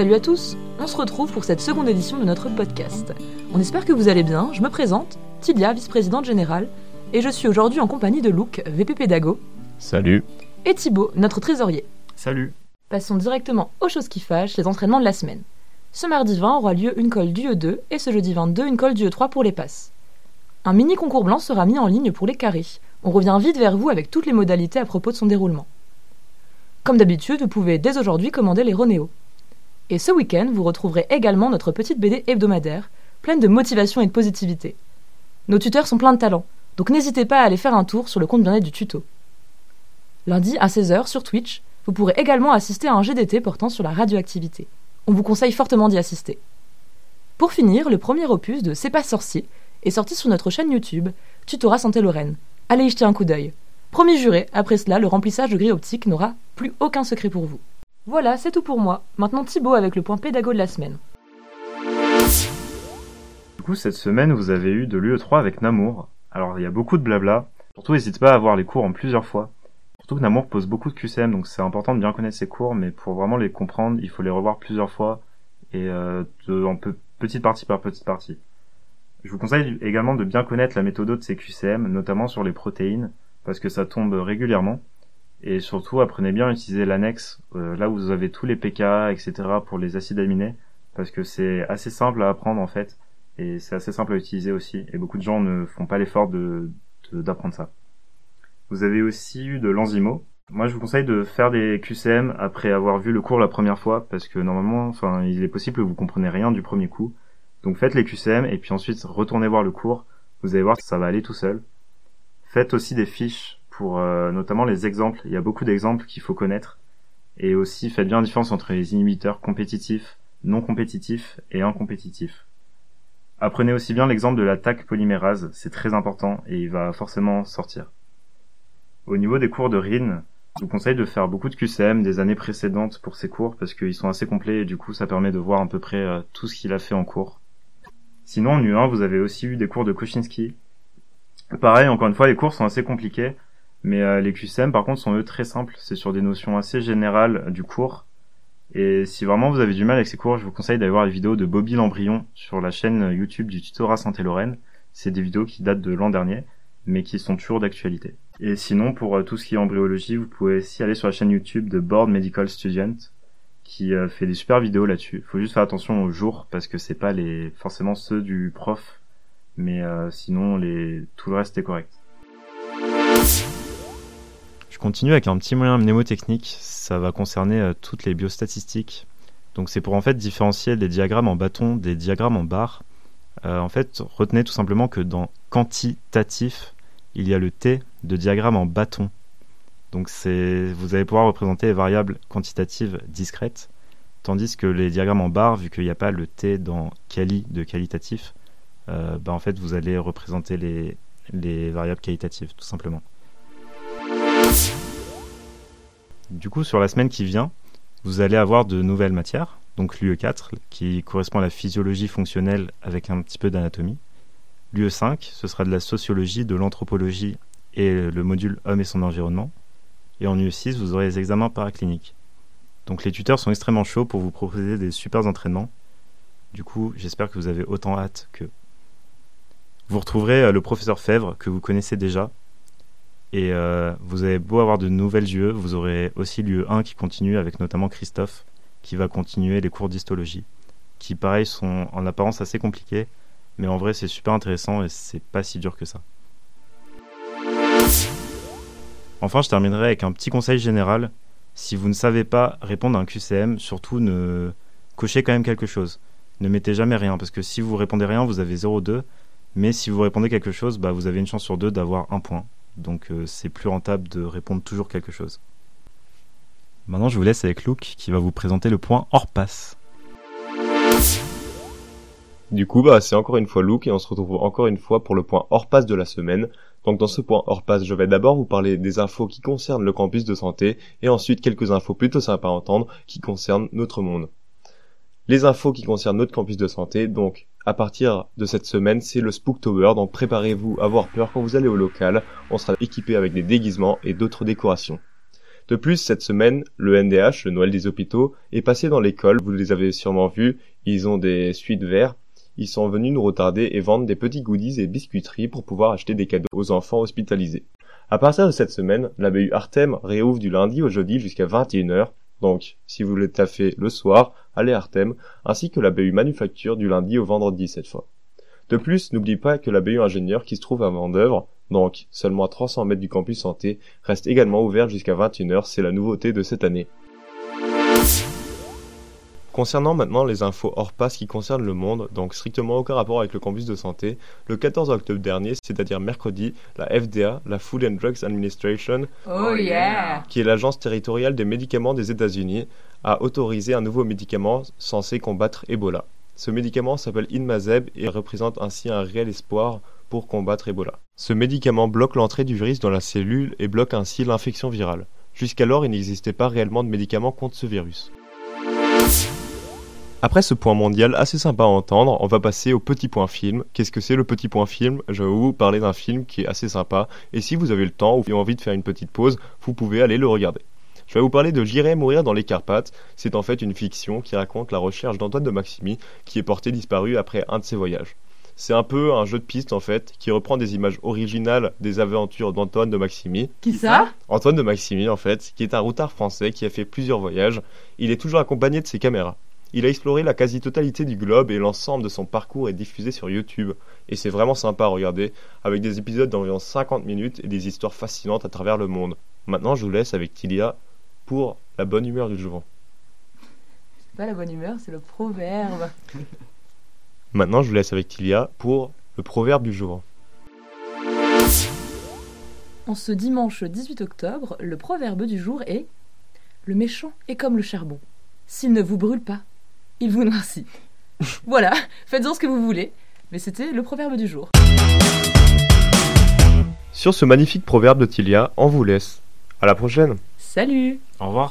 Salut à tous, on se retrouve pour cette seconde édition de notre podcast. On espère que vous allez bien, je me présente, Tilia, vice-présidente générale, et je suis aujourd'hui en compagnie de Luc, VP Pédago. Salut. Et Thibaut, notre trésorier. Salut. Passons directement aux choses qui fâchent, les entraînements de la semaine. Ce mardi 20 aura lieu une colle du E2 et ce jeudi 22 une colle du E3 pour les passes. Un mini concours blanc sera mis en ligne pour les carrés. On revient vite vers vous avec toutes les modalités à propos de son déroulement. Comme d'habitude, vous pouvez dès aujourd'hui commander les Ronéo. Et ce week-end, vous retrouverez également notre petite BD hebdomadaire, pleine de motivation et de positivité. Nos tuteurs sont pleins de talent, donc n'hésitez pas à aller faire un tour sur le compte bien-être du tuto. Lundi à 16h sur Twitch, vous pourrez également assister à un GDT portant sur la radioactivité. On vous conseille fortement d'y assister. Pour finir, le premier opus de C'est pas sorcier est sorti sur notre chaîne YouTube, Tutorat Santé Lorraine. Allez y jeter un coup d'œil. Promis juré, après cela, le remplissage de grille optique n'aura plus aucun secret pour vous. Voilà, c'est tout pour moi. Maintenant Thibaut avec le point pédago de la semaine. Du coup, cette semaine, vous avez eu de l'UE3 avec Namour. Alors, il y a beaucoup de blabla. Surtout, n'hésitez pas à voir les cours en plusieurs fois. Surtout que Namour pose beaucoup de QCM, donc c'est important de bien connaître ses cours, mais pour vraiment les comprendre, il faut les revoir plusieurs fois et euh, en petite partie par petite partie. Je vous conseille également de bien connaître la méthode de ces QCM, notamment sur les protéines, parce que ça tombe régulièrement. Et surtout, apprenez bien à utiliser l'annexe, euh, là où vous avez tous les pK, etc. pour les acides aminés, parce que c'est assez simple à apprendre en fait, et c'est assez simple à utiliser aussi, et beaucoup de gens ne font pas l'effort de d'apprendre ça. Vous avez aussi eu de l'enzymo. Moi, je vous conseille de faire des QCM après avoir vu le cours la première fois, parce que normalement, enfin, il est possible que vous comprenez rien du premier coup. Donc faites les QCM et puis ensuite retournez voir le cours. Vous allez voir ça va aller tout seul. Faites aussi des fiches pour euh, notamment les exemples. Il y a beaucoup d'exemples qu'il faut connaître. Et aussi, faites bien la différence entre les inhibiteurs compétitifs, non compétitifs et incompétitifs. Apprenez aussi bien l'exemple de l'attaque polymérase, c'est très important et il va forcément sortir. Au niveau des cours de RIN, je vous conseille de faire beaucoup de QCM des années précédentes pour ces cours parce qu'ils sont assez complets et du coup ça permet de voir à peu près euh, tout ce qu'il a fait en cours. Sinon en U1 vous avez aussi eu des cours de Koshinsky. Pareil, encore une fois les cours sont assez compliqués mais euh, les QCM, par contre, sont eux très simples. C'est sur des notions assez générales du cours. Et si vraiment vous avez du mal avec ces cours, je vous conseille d'aller voir les vidéos de Bobby Lambrion sur la chaîne YouTube du tutorat Santé Lorraine. C'est des vidéos qui datent de l'an dernier, mais qui sont toujours d'actualité. Et sinon, pour euh, tout ce qui est embryologie, vous pouvez aussi aller sur la chaîne YouTube de Board Medical Student, qui euh, fait des super vidéos là-dessus. Faut juste faire attention aux jours, parce que c'est pas les forcément ceux du prof, mais sinon les tout le reste est correct continue avec un petit moyen mnémotechnique. Ça va concerner euh, toutes les biostatistiques. Donc c'est pour en fait différencier des diagrammes en bâton des diagrammes en barre. Euh, en fait, retenez tout simplement que dans quantitatif, il y a le T de diagramme en bâton. Donc vous allez pouvoir représenter les variables quantitatives discrètes, tandis que les diagrammes en barre, vu qu'il n'y a pas le T dans quali de qualitatif, euh, bah, en fait vous allez représenter les, les variables qualitatives tout simplement. Du coup, sur la semaine qui vient, vous allez avoir de nouvelles matières, donc l'UE4 qui correspond à la physiologie fonctionnelle avec un petit peu d'anatomie. L'UE5, ce sera de la sociologie, de l'anthropologie et le module homme et son environnement. Et en UE6, vous aurez les examens paracliniques. Donc les tuteurs sont extrêmement chauds pour vous proposer des super entraînements. Du coup, j'espère que vous avez autant hâte que. Vous retrouverez euh, le professeur Fèvre que vous connaissez déjà et euh, vous avez beau avoir de nouvelles UE, vous aurez aussi l'UE 1 qui continue avec notamment Christophe qui va continuer les cours d'histologie, qui pareil sont en apparence assez compliqués, mais en vrai c'est super intéressant et c'est pas si dur que ça. Enfin, je terminerai avec un petit conseil général. Si vous ne savez pas répondre à un QCM, surtout ne cochez quand même quelque chose. Ne mettez jamais rien, parce que si vous répondez rien, vous avez 0,2. Mais si vous répondez quelque chose, bah, vous avez une chance sur deux d'avoir un point. Donc euh, c'est plus rentable de répondre toujours quelque chose. Maintenant, je vous laisse avec Luke qui va vous présenter le point hors passe. Du coup, bah, c'est encore une fois Luke et on se retrouve encore une fois pour le point hors passe de la semaine. Donc dans ce point hors passe, je vais d'abord vous parler des infos qui concernent le campus de santé et ensuite quelques infos plutôt sympas à entendre qui concernent notre monde. Les infos qui concernent notre campus de santé, donc à partir de cette semaine, c'est le Spooktober, donc préparez-vous à avoir peur quand vous allez au local. On sera équipé avec des déguisements et d'autres décorations. De plus, cette semaine, le NDH, le Noël des hôpitaux, est passé dans l'école, vous les avez sûrement vus, ils ont des suites verts, ils sont venus nous retarder et vendre des petits goodies et biscuiteries pour pouvoir acheter des cadeaux aux enfants hospitalisés. À partir de cette semaine, la BU Artem réouvre du lundi au jeudi jusqu'à 21h, donc si vous voulez taffer le soir, allez à Artem, ainsi que la BU Manufacture du lundi au vendredi cette fois. De plus, n'oubliez pas que la BU Ingénieur qui se trouve à Vendœuvre, donc seulement à 300 mètres du campus santé, reste également ouverte jusqu'à 21h, c'est la nouveauté de cette année. Concernant maintenant les infos hors passe qui concernent le monde, donc strictement aucun rapport avec le campus de santé, le 14 octobre dernier, c'est-à-dire mercredi, la FDA, la Food and Drugs Administration, Oh yeah qui est l'agence territoriale des médicaments des États-Unis, a autorisé un nouveau médicament censé combattre Ebola. Ce médicament s'appelle Inmazeb et représente ainsi un réel espoir pour combattre Ebola. Ce médicament bloque l'entrée du virus dans la cellule et bloque ainsi l'infection virale. Jusqu'alors, il n'existait pas réellement de médicament contre ce virus. Après ce point mondial assez sympa à entendre, on va passer au petit point film. Qu'est-ce que c'est le petit point film? Je vais vous parler d'un film qui est assez sympa et si vous avez le temps ou avez envie de faire une petite pause, vous pouvez aller le regarder. Je vais vous parler de J'irai mourir dans les Carpates. C'est en fait une fiction qui raconte la recherche d'Antoine de Maximi qui est porté disparu après un de ses voyages. C'est un peu un jeu de piste en fait qui reprend des images originales des aventures d'Antoine de Maximi. Qui ça? Antoine de Maximi en fait, qui est un routard français qui a fait plusieurs voyages. Il est toujours accompagné de ses caméras. Il a exploré la quasi-totalité du globe et l'ensemble de son parcours est diffusé sur YouTube. Et c'est vraiment sympa à regarder, avec des épisodes d'environ 50 minutes et des histoires fascinantes à travers le monde. Maintenant, je vous laisse avec Tilia pour la bonne humeur du jour. C'est pas la bonne humeur, c'est le proverbe. Maintenant, je vous laisse avec Tilia pour le proverbe du jour. En ce dimanche 18 octobre, le proverbe du jour est Le méchant est comme le charbon. S'il ne vous brûle pas, il vous noircit. voilà, faites-en ce que vous voulez. Mais c'était le proverbe du jour. Sur ce magnifique proverbe de Tilia, on vous laisse. À la prochaine Salut Au revoir.